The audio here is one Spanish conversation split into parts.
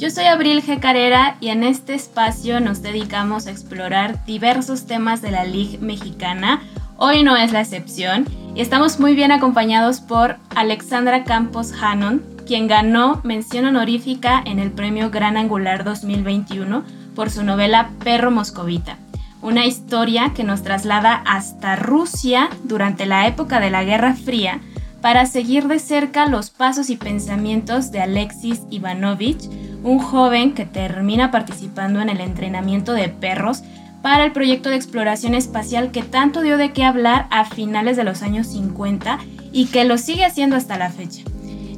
Yo soy Abril G. Carrera y en este espacio nos dedicamos a explorar diversos temas de la Liga Mexicana. Hoy no es la excepción y estamos muy bien acompañados por Alexandra Campos Hannon, quien ganó mención honorífica en el Premio Gran Angular 2021 por su novela Perro Moscovita una historia que nos traslada hasta Rusia durante la época de la Guerra Fría para seguir de cerca los pasos y pensamientos de Alexis Ivanovich, un joven que termina participando en el entrenamiento de perros para el proyecto de exploración espacial que tanto dio de qué hablar a finales de los años 50 y que lo sigue haciendo hasta la fecha.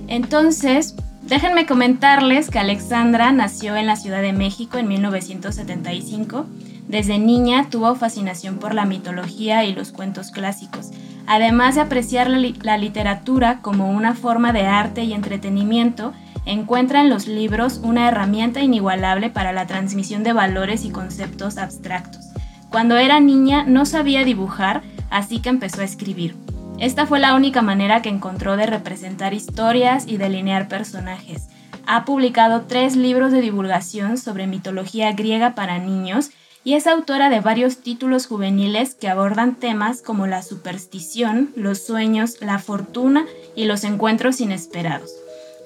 Entonces, déjenme comentarles que Alexandra nació en la Ciudad de México en 1975 desde niña tuvo fascinación por la mitología y los cuentos clásicos, además de apreciar la, literatura como una forma de arte y entretenimiento, encuentra en los libros una herramienta inigualable para la transmisión de valores y conceptos abstractos. Cuando era niña no sabía dibujar, así que empezó a escribir. Esta fue la única manera que encontró de representar historias y delinear personajes. Ha publicado tres libros de divulgación sobre mitología griega para niños y es autora de varios títulos juveniles que abordan temas como la superstición, los sueños, la fortuna y los encuentros inesperados.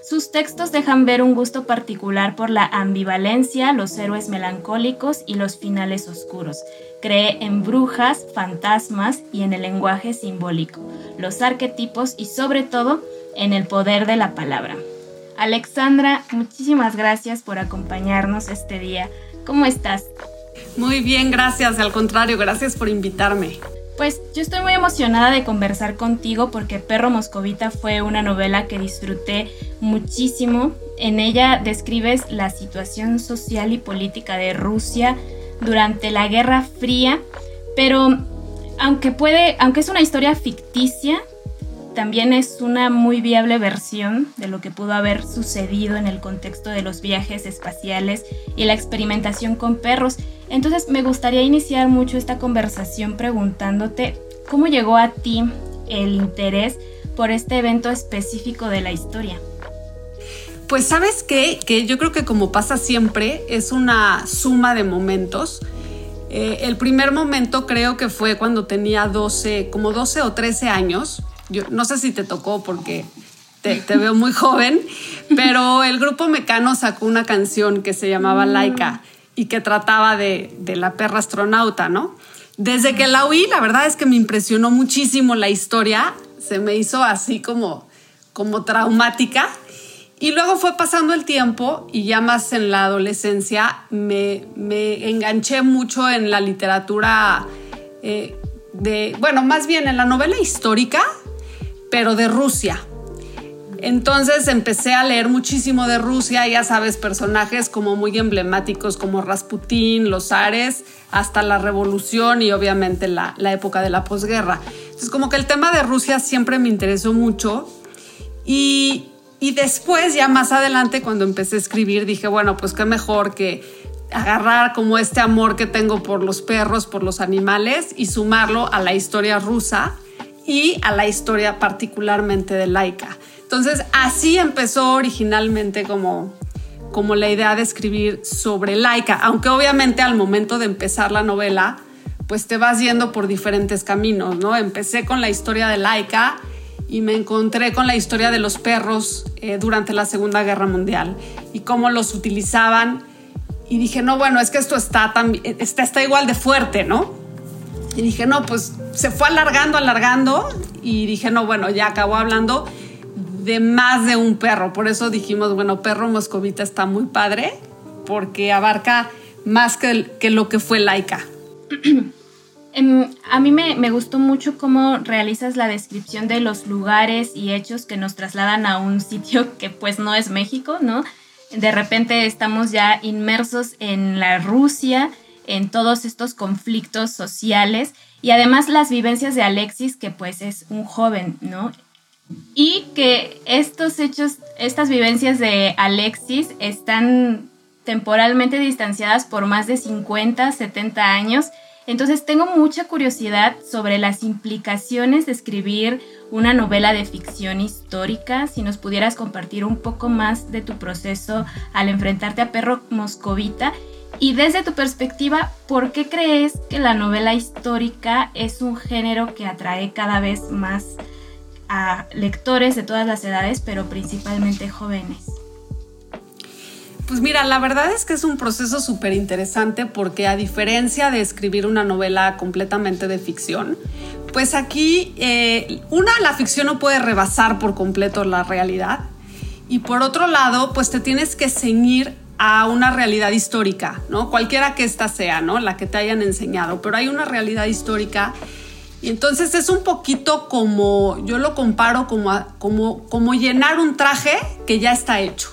Sus textos dejan ver un gusto particular por la ambivalencia, los héroes melancólicos y los finales oscuros. Cree en brujas, fantasmas y en el lenguaje simbólico, los arquetipos y sobre todo en el poder de la palabra. Alexandra, muchísimas gracias por acompañarnos este día. ¿Cómo estás? Muy bien, gracias. Al contrario, gracias por invitarme. Pues yo estoy muy emocionada de conversar contigo porque Perro Moscovita fue una novela que disfruté muchísimo. En ella describes la situación social y política de Rusia durante la Guerra Fría, pero aunque puede, aunque es una historia ficticia, también es una muy viable versión de lo que pudo haber sucedido en el contexto de los viajes espaciales y la experimentación con perros. Entonces me gustaría iniciar mucho esta conversación preguntándote cómo llegó a ti el interés por este evento específico de la historia. Pues sabes qué, que yo creo que como pasa siempre, es una suma de momentos. Eh, el primer momento creo que fue cuando tenía 12, como 12 o 13 años yo no sé si te tocó porque te, veo muy joven, pero el grupo Mecano sacó una canción que se llamaba mm. Laika y que trataba de, la perra astronauta, ¿no? Desde que la oí, la verdad es que me impresionó muchísimo la historia, se me hizo así como, como traumática. Y luego fue pasando el tiempo y ya más en la adolescencia me, enganché mucho en la literatura eh, de, bueno, más bien en la novela histórica, pero de Rusia. Entonces empecé a leer muchísimo de Rusia, ya sabes, personajes como muy emblemáticos como Rasputín, los Ares, hasta la revolución y obviamente la, época de la posguerra. Entonces como que el tema de Rusia siempre me interesó mucho y, y después ya más adelante cuando empecé a escribir dije, bueno, pues qué mejor que agarrar como este amor que tengo por los perros, por los animales y sumarlo a la historia rusa y a la historia particularmente de Laika. Entonces, así empezó originalmente como, como la idea de escribir sobre Laika, aunque obviamente al momento de empezar la novela, pues te vas yendo por diferentes caminos, ¿no? Empecé con la historia de Laika y me encontré con la historia de los perros eh, durante la Segunda Guerra Mundial y cómo los utilizaban. Y dije, no, bueno, es que esto está, está, está igual de fuerte, ¿no? Y dije, no, pues se fue alargando, alargando. Y dije, no, bueno, ya acabó hablando de más de un perro. Por eso dijimos, bueno, perro moscovita está muy padre, porque abarca más que, que lo que fue laica. Em, a mí me, me, gustó mucho cómo realizas la descripción de los lugares y hechos que nos trasladan a un sitio que pues no es México, ¿no? de repente estamos ya inmersos en la Rusia, en todos estos conflictos sociales y además las vivencias de Alexis, que pues es un joven, ¿no? Y que estos hechos, estas vivencias de Alexis están temporalmente distanciadas por más de 50, 70 años. Entonces tengo mucha curiosidad sobre las implicaciones de escribir una novela de ficción histórica. Si nos pudieras compartir un poco más de tu proceso al enfrentarte a Perro Moscovita y desde tu perspectiva, ¿por qué crees que la novela histórica es un género que atrae cada vez más a lectores de todas las edades, pero principalmente jóvenes? Pues mira, la verdad es que es un proceso súper interesante porque a diferencia de escribir una novela completamente de ficción, pues aquí, eh, una, la ficción no puede rebasar por completo la realidad y por otro lado, pues te tienes que ceñir a una realidad histórica, ¿no? Cualquiera que ésta sea, ¿no? La que te hayan enseñado, pero hay una realidad histórica y entonces es un poquito como, yo lo comparo como, como, como llenar un traje que ya está hecho.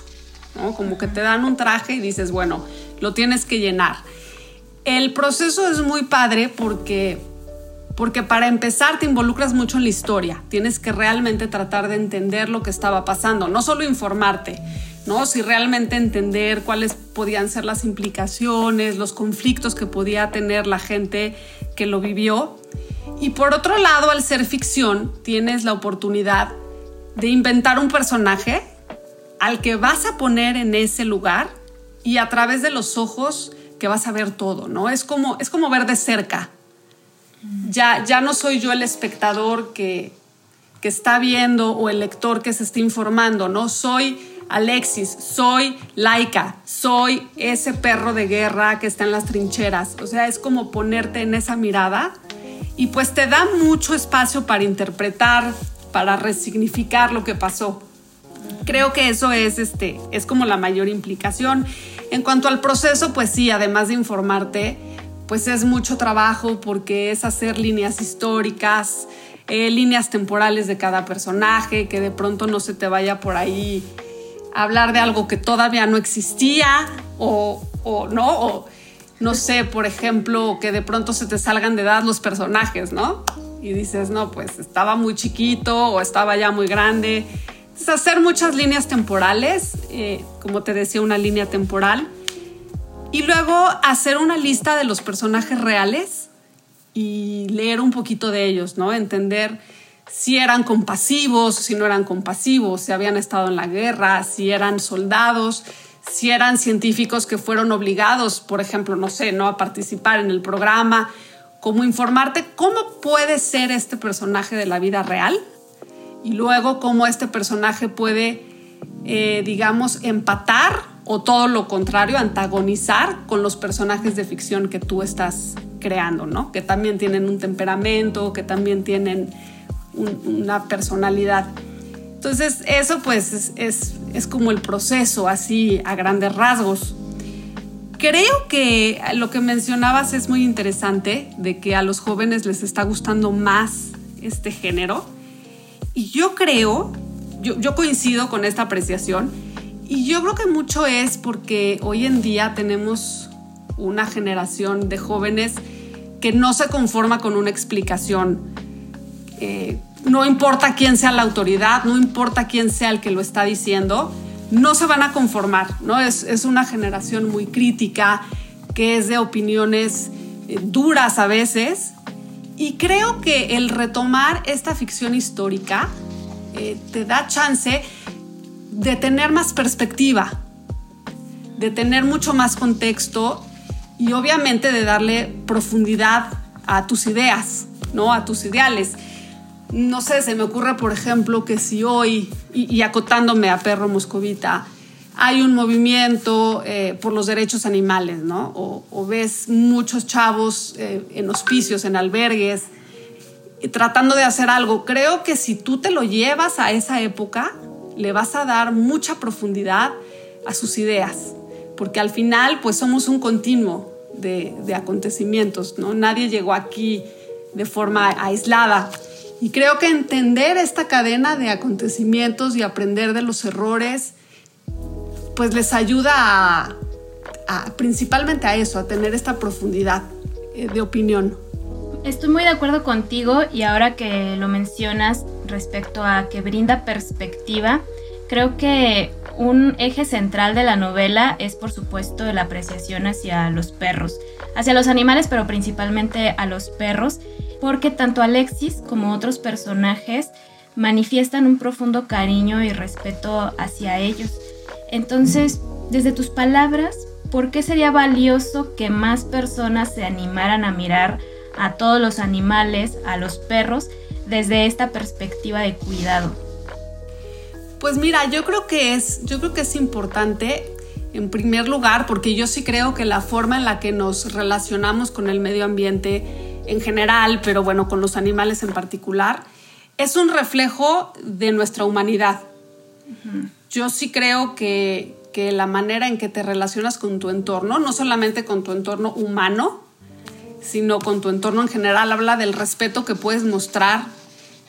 Como que te dan un traje y dices, bueno, lo tienes que llenar. El proceso es muy padre porque, porque para empezar te involucras mucho en la historia. Tienes que realmente tratar de entender lo que estaba pasando, no solo informarte, ¿no? Si realmente entender cuáles podían ser las implicaciones, los conflictos que podía tener la gente que lo vivió. Y por otro lado, al ser ficción, tienes la oportunidad de inventar un personaje al que vas a poner en ese lugar y a través de los ojos que vas a ver todo, ¿no? Es como, es como ver de cerca. Ya, ya no soy yo el espectador que, que está viendo o el lector que se está informando, ¿no? Soy Alexis, soy Laika, soy ese perro de guerra que está en las trincheras. O sea, es como ponerte en esa mirada y pues te da mucho espacio para interpretar, para resignificar lo que pasó. Creo que eso es, este, es como la mayor implicación. En cuanto al proceso, pues sí, además de informarte, pues es mucho trabajo porque es hacer líneas históricas, eh, líneas temporales de cada personaje, que de pronto no se te vaya por ahí hablar de algo que todavía no existía o, no, no sé, por ejemplo, que de pronto se te salgan de edad los personajes, ¿no? Y dices, no, pues estaba muy chiquito o estaba ya muy grande es hacer muchas líneas temporales, eh, como te decía, una línea temporal. Y luego hacer una lista de los personajes reales y leer un poquito de ellos, ¿no? Entender si eran compasivos, si no eran compasivos, si habían estado en la guerra, si eran soldados, si eran científicos que fueron obligados, por ejemplo, no sé, ¿no? a participar en el programa, como informarte cómo puede ser este personaje de la vida real y luego cómo este personaje puede, eh, digamos, empatar o todo lo contrario, antagonizar con los personajes de ficción que tú estás creando, ¿no? Que también tienen un temperamento, que también tienen una personalidad. Entonces, eso pues es, es como el proceso así a grandes rasgos. Creo que lo que mencionabas es muy interesante, de que a los jóvenes les está gustando más este género y yo creo, yo, coincido con esta apreciación, y yo creo que mucho es porque hoy en día tenemos una generación de jóvenes que no se conforma con una explicación. Eh, no importa quién sea la autoridad, no importa quién sea el que lo está diciendo, no se van a conformar, ¿no? Es, es una generación muy crítica, que es de opiniones eh, duras a veces, y creo que el retomar esta ficción histórica eh, te da chance de tener más perspectiva, de tener mucho más contexto y obviamente de darle profundidad a tus ideas, ¿no? A tus ideales. No sé, se me ocurre, por ejemplo, que si hoy, y acotándome a Perro Moscovita, hay un movimiento eh, por los derechos animales, ¿no? O, ves muchos chavos eh, en hospicios, en albergues, tratando de hacer algo. Creo que si tú te lo llevas a esa época, le vas a dar mucha profundidad a sus ideas, porque al final, pues somos un continuo de acontecimientos, ¿no? Nadie llegó aquí de forma aislada. Y creo que entender esta cadena de acontecimientos y aprender de los errores, pues les ayuda principalmente a eso, a tener esta profundidad eh, de opinión. Estoy muy de acuerdo contigo y ahora que lo mencionas respecto a que brinda perspectiva, creo que un eje central de la novela es por supuesto la apreciación hacia los perros, hacia los animales pero principalmente a los perros, porque tanto Alexis como otros personajes manifiestan un profundo cariño y respeto hacia ellos. Entonces, desde tus palabras, ¿por qué sería valioso que más personas se animaran a mirar a todos los animales, a los perros, desde esta perspectiva de cuidado? Pues mira, yo creo que es, yo creo que es importante en primer lugar, porque yo sí creo que la forma en la que nos relacionamos con el medio ambiente en general, pero bueno, con los animales en particular, es un reflejo de nuestra humanidad. Yo sí creo que, que la manera en que te relacionas con tu entorno, no solamente con tu entorno humano, sino con tu entorno en general. Habla del respeto que puedes mostrar,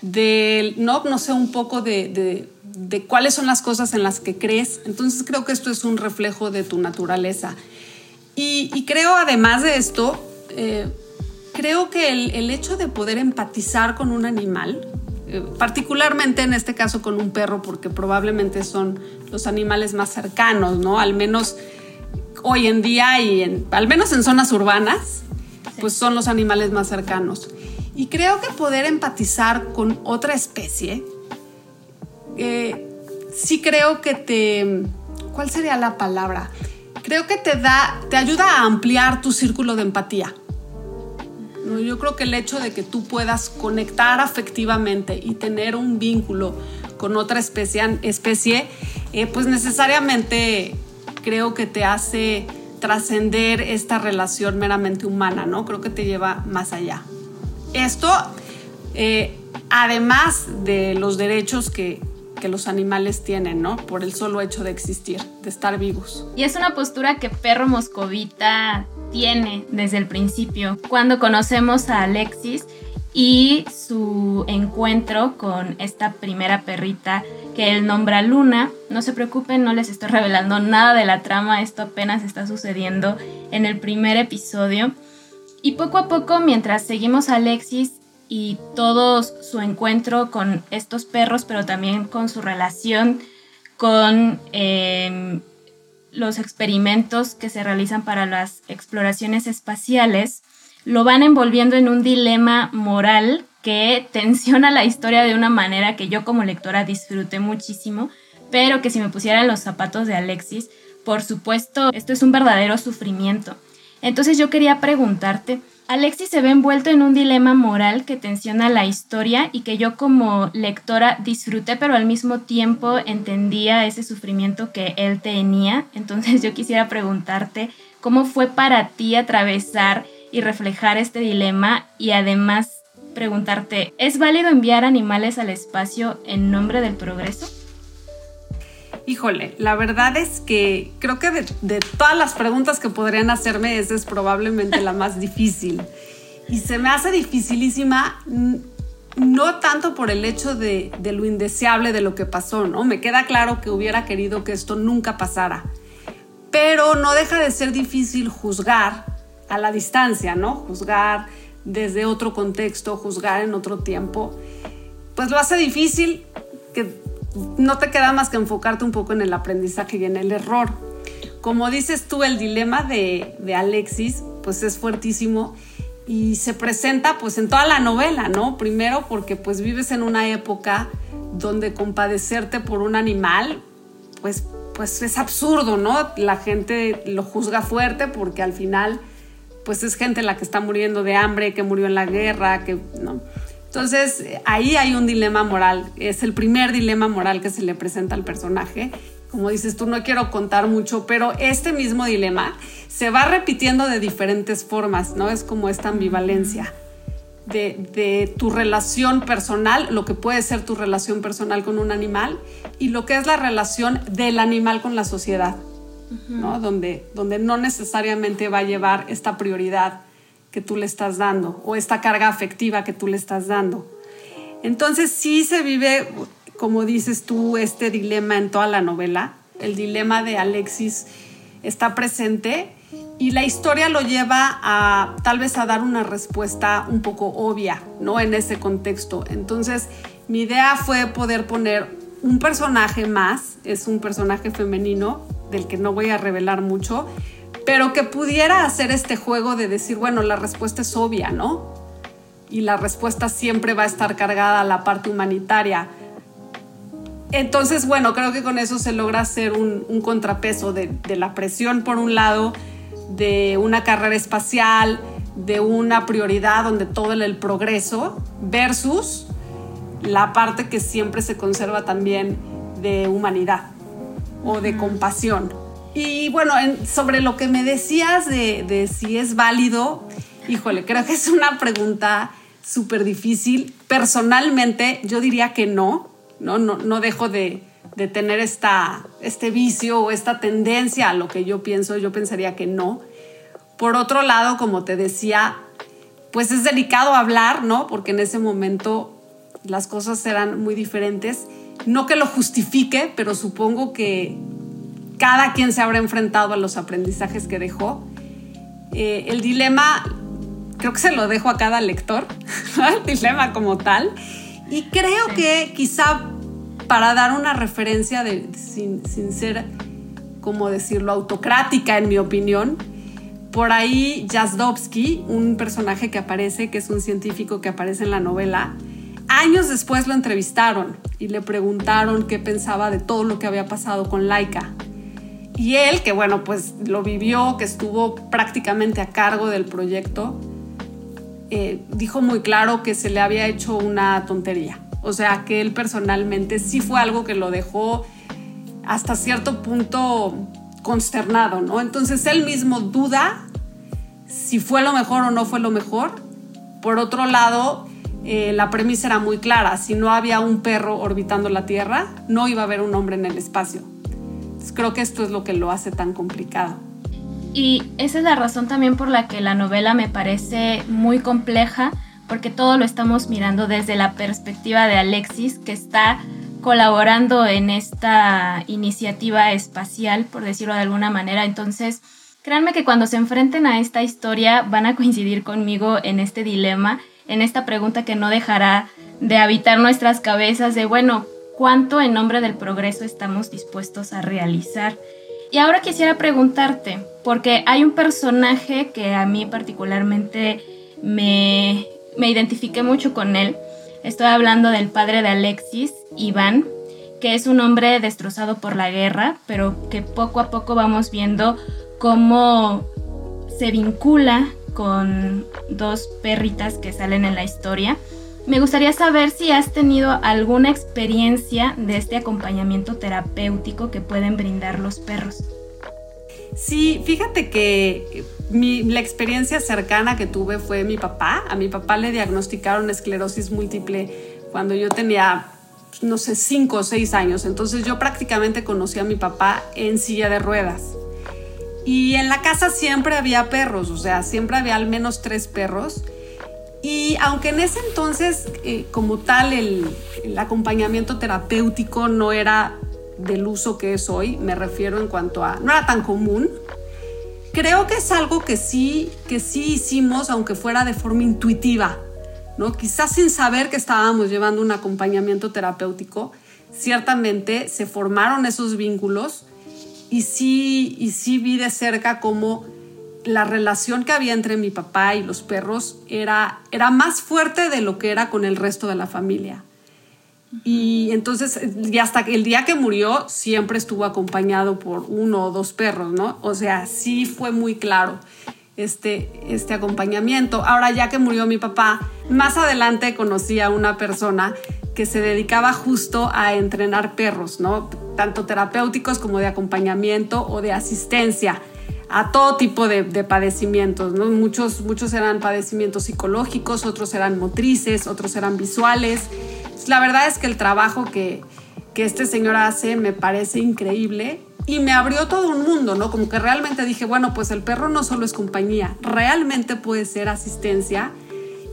del, no, no sé, un poco de, de, cuáles son las cosas en las que crees. Entonces creo que esto es un reflejo de tu naturaleza. Y, creo además de esto, eh, creo que el, hecho de poder empatizar con un animal, eh, particularmente en este caso con un perro, porque probablemente son los animales más cercanos, ¿no? Al menos hoy en día y en, al menos en zonas urbanas, pues son los animales más cercanos. Y creo que poder empatizar con otra especie, eh, sí creo que te... ¿Cuál sería la palabra? Creo que te da, te ayuda a ampliar tu círculo de empatía. Yo creo que el hecho de que tú puedas conectar afectivamente y tener un vínculo con otra especie, especie eh, pues necesariamente creo que te hace trascender esta relación meramente humana, ¿no? Creo que te lleva más allá. Esto, eh, además de los derechos que, que los animales tienen, ¿no? Por el solo hecho de existir, de estar vivos. Y es una postura que Perro Moscovita tiene desde el principio. Cuando conocemos a Alexis, y su encuentro con esta primera perrita que él nombra Luna. No se preocupen, no les estoy revelando nada de la trama, esto apenas está sucediendo en el primer episodio. Y poco a poco, mientras seguimos a Alexis y todo su encuentro con estos perros, pero también con su relación con em, los experimentos que se realizan para las exploraciones espaciales, lo van envolviendo en un dilema moral que tensiona la historia de una manera que yo como lectora disfruté muchísimo, pero que si me pusieran los zapatos de Alexis, por supuesto, esto es un verdadero sufrimiento. Entonces yo quería preguntarte, Alexis se ve envuelto en un dilema moral que tensiona la historia y que yo como lectora disfruté, pero al mismo tiempo entendía ese sufrimiento que él tenía. Entonces yo quisiera preguntarte, ¿cómo fue para ti atravesar y reflejar este dilema y además preguntarte, ¿es válido enviar animales al espacio en nombre del progreso? Híjole, la verdad es que creo que de, todas las preguntas que podrían hacerme, esa es probablemente la más difícil. Y se me hace dificilísima no tanto por el hecho de, de, lo indeseable de lo que pasó, ¿no? Me queda claro que hubiera querido que esto nunca pasara, pero no deja de ser difícil juzgar a la distancia, ¿no? Juzgar desde otro contexto, juzgar en otro tiempo, pues lo hace difícil que no te queda más que enfocarte un poco en el aprendizaje y en el error. Como dices tú, el dilema de, de Alexis, pues es fuertísimo y se presenta pues en toda la novela, ¿no? Primero porque pues vives en una época donde compadecerte por un animal, pues, pues es absurdo, ¿no? La gente lo juzga fuerte porque al final pues es gente la que está muriendo de hambre, que murió en la guerra, que no. Entonces, ahí hay un dilema moral, es el primer dilema moral que se le presenta al personaje. Como dices tú, no quiero contar mucho, pero este mismo dilema se va repitiendo de diferentes formas, ¿no? Es como esta ambivalencia de, de tu relación personal, lo que puede ser tu relación personal con un animal y lo que es la relación del animal con la sociedad. ¿no? Donde, donde no necesariamente va a llevar esta prioridad que tú le estás dando o esta carga afectiva que tú le estás dando. Entonces sí se vive, como dices tú, este dilema en toda la novela. el dilema de Alexis está presente y la historia lo lleva a tal vez a dar una respuesta un poco obvia, ¿no? En ese contexto. Entonces, mi idea fue poder poner un personaje más, es un personaje femenino del que no voy a revelar mucho, pero que pudiera hacer este juego de decir, bueno, la respuesta es obvia, ¿no? Y la respuesta siempre va a estar cargada a la parte humanitaria. Entonces, bueno, creo que con eso se logra hacer un, contrapeso de, de la presión por un lado, de una carrera espacial, de una prioridad donde todo el progreso, versus la parte que siempre se conserva también de humanidad o de compasión. Y bueno, sobre lo que me decías de, si es válido, híjole, creo que es una pregunta súper difícil. Personalmente, yo diría que no, no, no, no dejo de, de tener esta, este vicio o esta tendencia a lo que yo pienso, yo pensaría que no. Por otro lado, como te decía, pues es delicado hablar, ¿no? Porque en ese momento las cosas eran muy diferentes. No que lo justifique, pero supongo que cada quien se habrá enfrentado a los aprendizajes que dejó. Eh, el dilema, creo que se lo dejo a cada lector, el dilema como tal. Y creo que quizá para dar una referencia de, sin, sin ser, como decirlo, autocrática en mi opinión, por ahí Jazdowski, un personaje que aparece, que es un científico que aparece en la novela, Años después lo entrevistaron y le preguntaron qué pensaba de todo lo que había pasado con Laika. Y él, que bueno, pues lo vivió, que estuvo prácticamente a cargo del proyecto, eh, dijo muy claro que se le había hecho una tontería. O sea, que él personalmente sí fue algo que lo dejó hasta cierto punto consternado, ¿no? Entonces él mismo duda si fue lo mejor o no fue lo mejor. Por otro lado, eh, la premisa era muy clara. Si no había un perro orbitando la Tierra, no iba a haber un hombre en el espacio. Creo que esto es lo que lo hace tan complicado. Y esa es la razón también por la que la novela me parece muy compleja, porque todo lo estamos mirando desde la perspectiva de Alexis, que está colaborando en esta iniciativa espacial, por decirlo de alguna manera. Entonces, créanme que cuando se enfrenten a esta historia van a coincidir conmigo en este dilema en esta pregunta que no dejará de habitar nuestras cabezas de, bueno, ¿cuánto en nombre del progreso estamos dispuestos a realizar? Y ahora quisiera preguntarte, porque hay un personaje que a mí particularmente me, me mucho con él. Estoy hablando del padre de Alexis, Iván, que es un hombre destrozado por la guerra, pero que poco a poco vamos viendo cómo se vincula con dos perritas que salen en la historia. Me gustaría saber si has tenido alguna experiencia de este acompañamiento terapéutico que pueden brindar los perros. Sí, fíjate que la experiencia cercana que tuve fue mi papá. A mi papá le diagnosticaron esclerosis múltiple cuando yo tenía, no sé, cinco o seis años. Entonces yo prácticamente conocí a mi papá en silla de ruedas. Y en la casa siempre había perros, o sea, siempre había al menos tres perros. Y aunque en ese entonces, eh, como tal, el, acompañamiento terapéutico no era del uso que es hoy, me refiero en cuanto a, no era tan común, creo que es algo que sí, que sí hicimos, aunque fuera de forma intuitiva, ¿no? Quizás sin saber que estábamos llevando un acompañamiento terapéutico, ciertamente se formaron esos vínculos y sí, y sí vi de cerca cómo la relación que había entre mi papá y los perros era, era más fuerte de lo que era con el resto de la familia. Y entonces, y hasta el día que murió, siempre estuvo acompañado por uno o dos perros, ¿no? O sea, sí fue muy claro este, este acompañamiento. Ahora, ya que murió mi papá, más adelante conocí a una persona que se dedicaba justo a entrenar perros, ¿no? Tanto terapéuticos como de acompañamiento o de asistencia a todo tipo de, padecimientos, ¿no? Muchos, muchos eran padecimientos psicológicos, otros eran motrices, otros eran visuales. La verdad es que el trabajo que, que este señor hace me parece increíble y me abrió todo un mundo, ¿no? Como que realmente dije, bueno, pues el perro no solo es compañía, realmente puede ser asistencia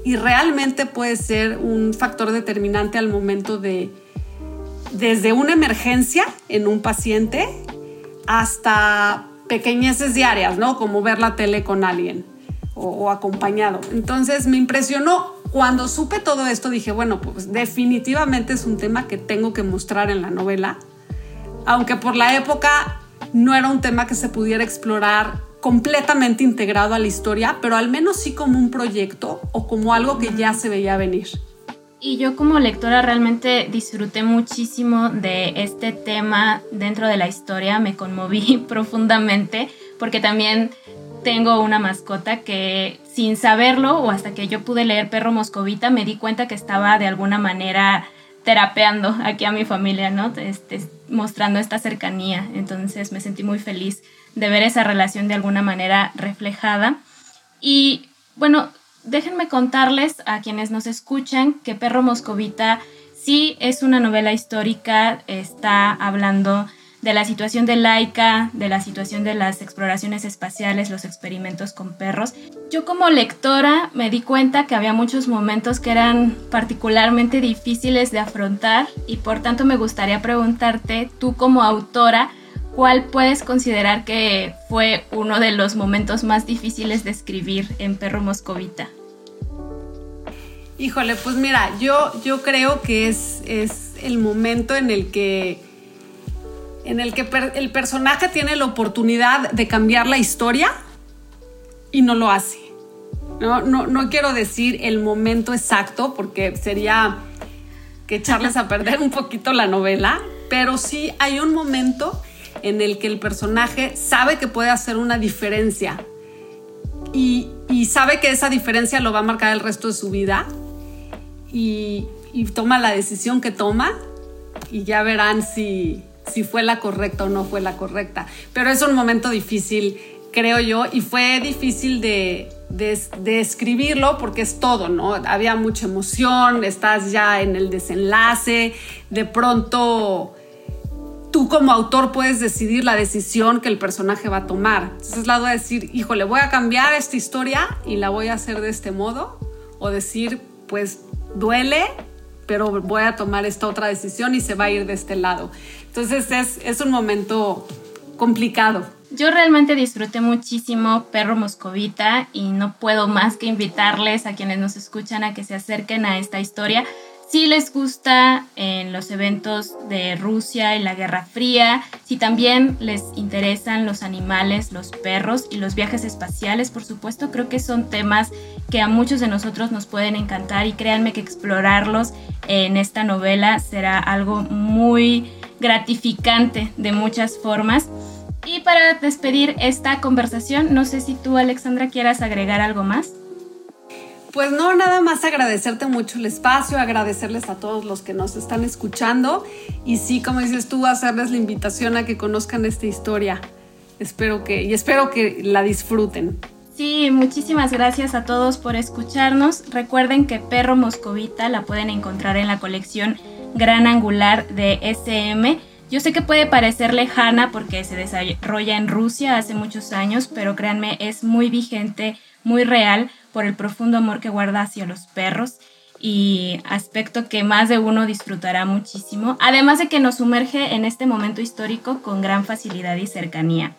y realmente puede ser un factor determinante al momento de, desde una emergencia en un paciente hasta pequeñeces diarias, ¿no? Como ver la tele con alguien o, acompañado. Entonces me impresionó. Cuando supe todo esto dije, bueno, pues definitivamente es un tema que tengo que mostrar en la novela. Aunque por la época no era un tema que se pudiera explorar completamente integrado a la historia, pero al menos sí como un proyecto o como algo que ya se veía venir. Y yo como lectora realmente disfruté muchísimo de este tema dentro de la historia, me conmoví profundamente porque también tengo una mascota que sin saberlo o hasta que yo pude leer Perro Moscovita me di cuenta que estaba de alguna manera terapeando aquí a mi familia, ¿no? Este, mostrando esta cercanía. Entonces me sentí muy feliz de ver esa relación de alguna manera reflejada. Y bueno, déjenme contarles a quienes nos escuchan que Perro Moscovita sí es una novela histórica, está hablando de la situación de Laika, de la situación de las exploraciones espaciales, los experimentos con perros. Yo como lectora me di cuenta que había muchos momentos que eran particularmente difíciles de afrontar y por tanto me gustaría preguntarte, tú como autora, ¿cuál puedes considerar que fue uno de los momentos más difíciles de escribir en Perro Moscovita? Híjole, pues mira, yo, yo creo que es, es el momento en el que, en el, que el personaje tiene la oportunidad de cambiar la historia y no lo hace. No, no, no quiero decir el momento exacto porque sería que echarles a perder un poquito la novela, pero sí hay un momento en el que el personaje sabe que puede hacer una diferencia y, sabe que esa diferencia lo va a marcar el resto de su vida y, toma la decisión que toma y ya verán si, si fue la correcta o no fue la correcta. Pero es un momento difícil, creo yo, y fue difícil de, de, escribirlo porque es todo, ¿no? Había mucha emoción, estás ya en el desenlace, de pronto tú como autor puedes decidir la decisión que el personaje va a tomar. Entonces, lado de decir, híjole, voy a cambiar esta historia y la voy a hacer de este modo, o decir, pues duele, pero voy a tomar esta otra decisión y se va a ir de este lado. Entonces, es, es un momento complicado. Yo realmente disfruté muchísimo Perro Moscovita y no puedo más que invitarles a quienes nos escuchan a que se acerquen a esta historia si les gusta en los eventos de Rusia y la Guerra Fría, si también les interesan los animales, los perros y los viajes espaciales, por supuesto, creo que son temas que a muchos de nosotros nos pueden encantar y créanme que explorarlos en esta novela será algo muy gratificante de muchas formas. Y para despedir esta conversación, no sé si tú, Alexandra, quieras agregar algo más. Pues no, nada más agradecerte mucho el espacio, agradecerles a todos los que nos están escuchando y sí, como dices tú, hacerles la invitación a que conozcan esta historia. Espero que y espero que la disfruten. Sí, muchísimas gracias a todos por escucharnos. Recuerden que Perro Moscovita la pueden encontrar en la colección Gran Angular de SM. Yo sé que puede parecer lejana porque se desarrolla en Rusia hace muchos años, pero créanme, es muy vigente, muy real por el profundo amor que guarda hacia los perros y aspecto que más de uno disfrutará muchísimo, además de que nos sumerge en este momento histórico con gran facilidad y cercanía.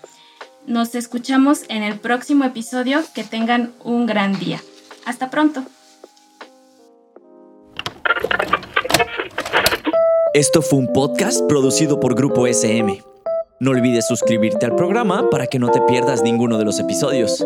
Nos escuchamos en el próximo episodio, que tengan un gran día. Hasta pronto. Esto fue un podcast producido por Grupo SM. No olvides suscribirte al programa para que no te pierdas ninguno de los episodios.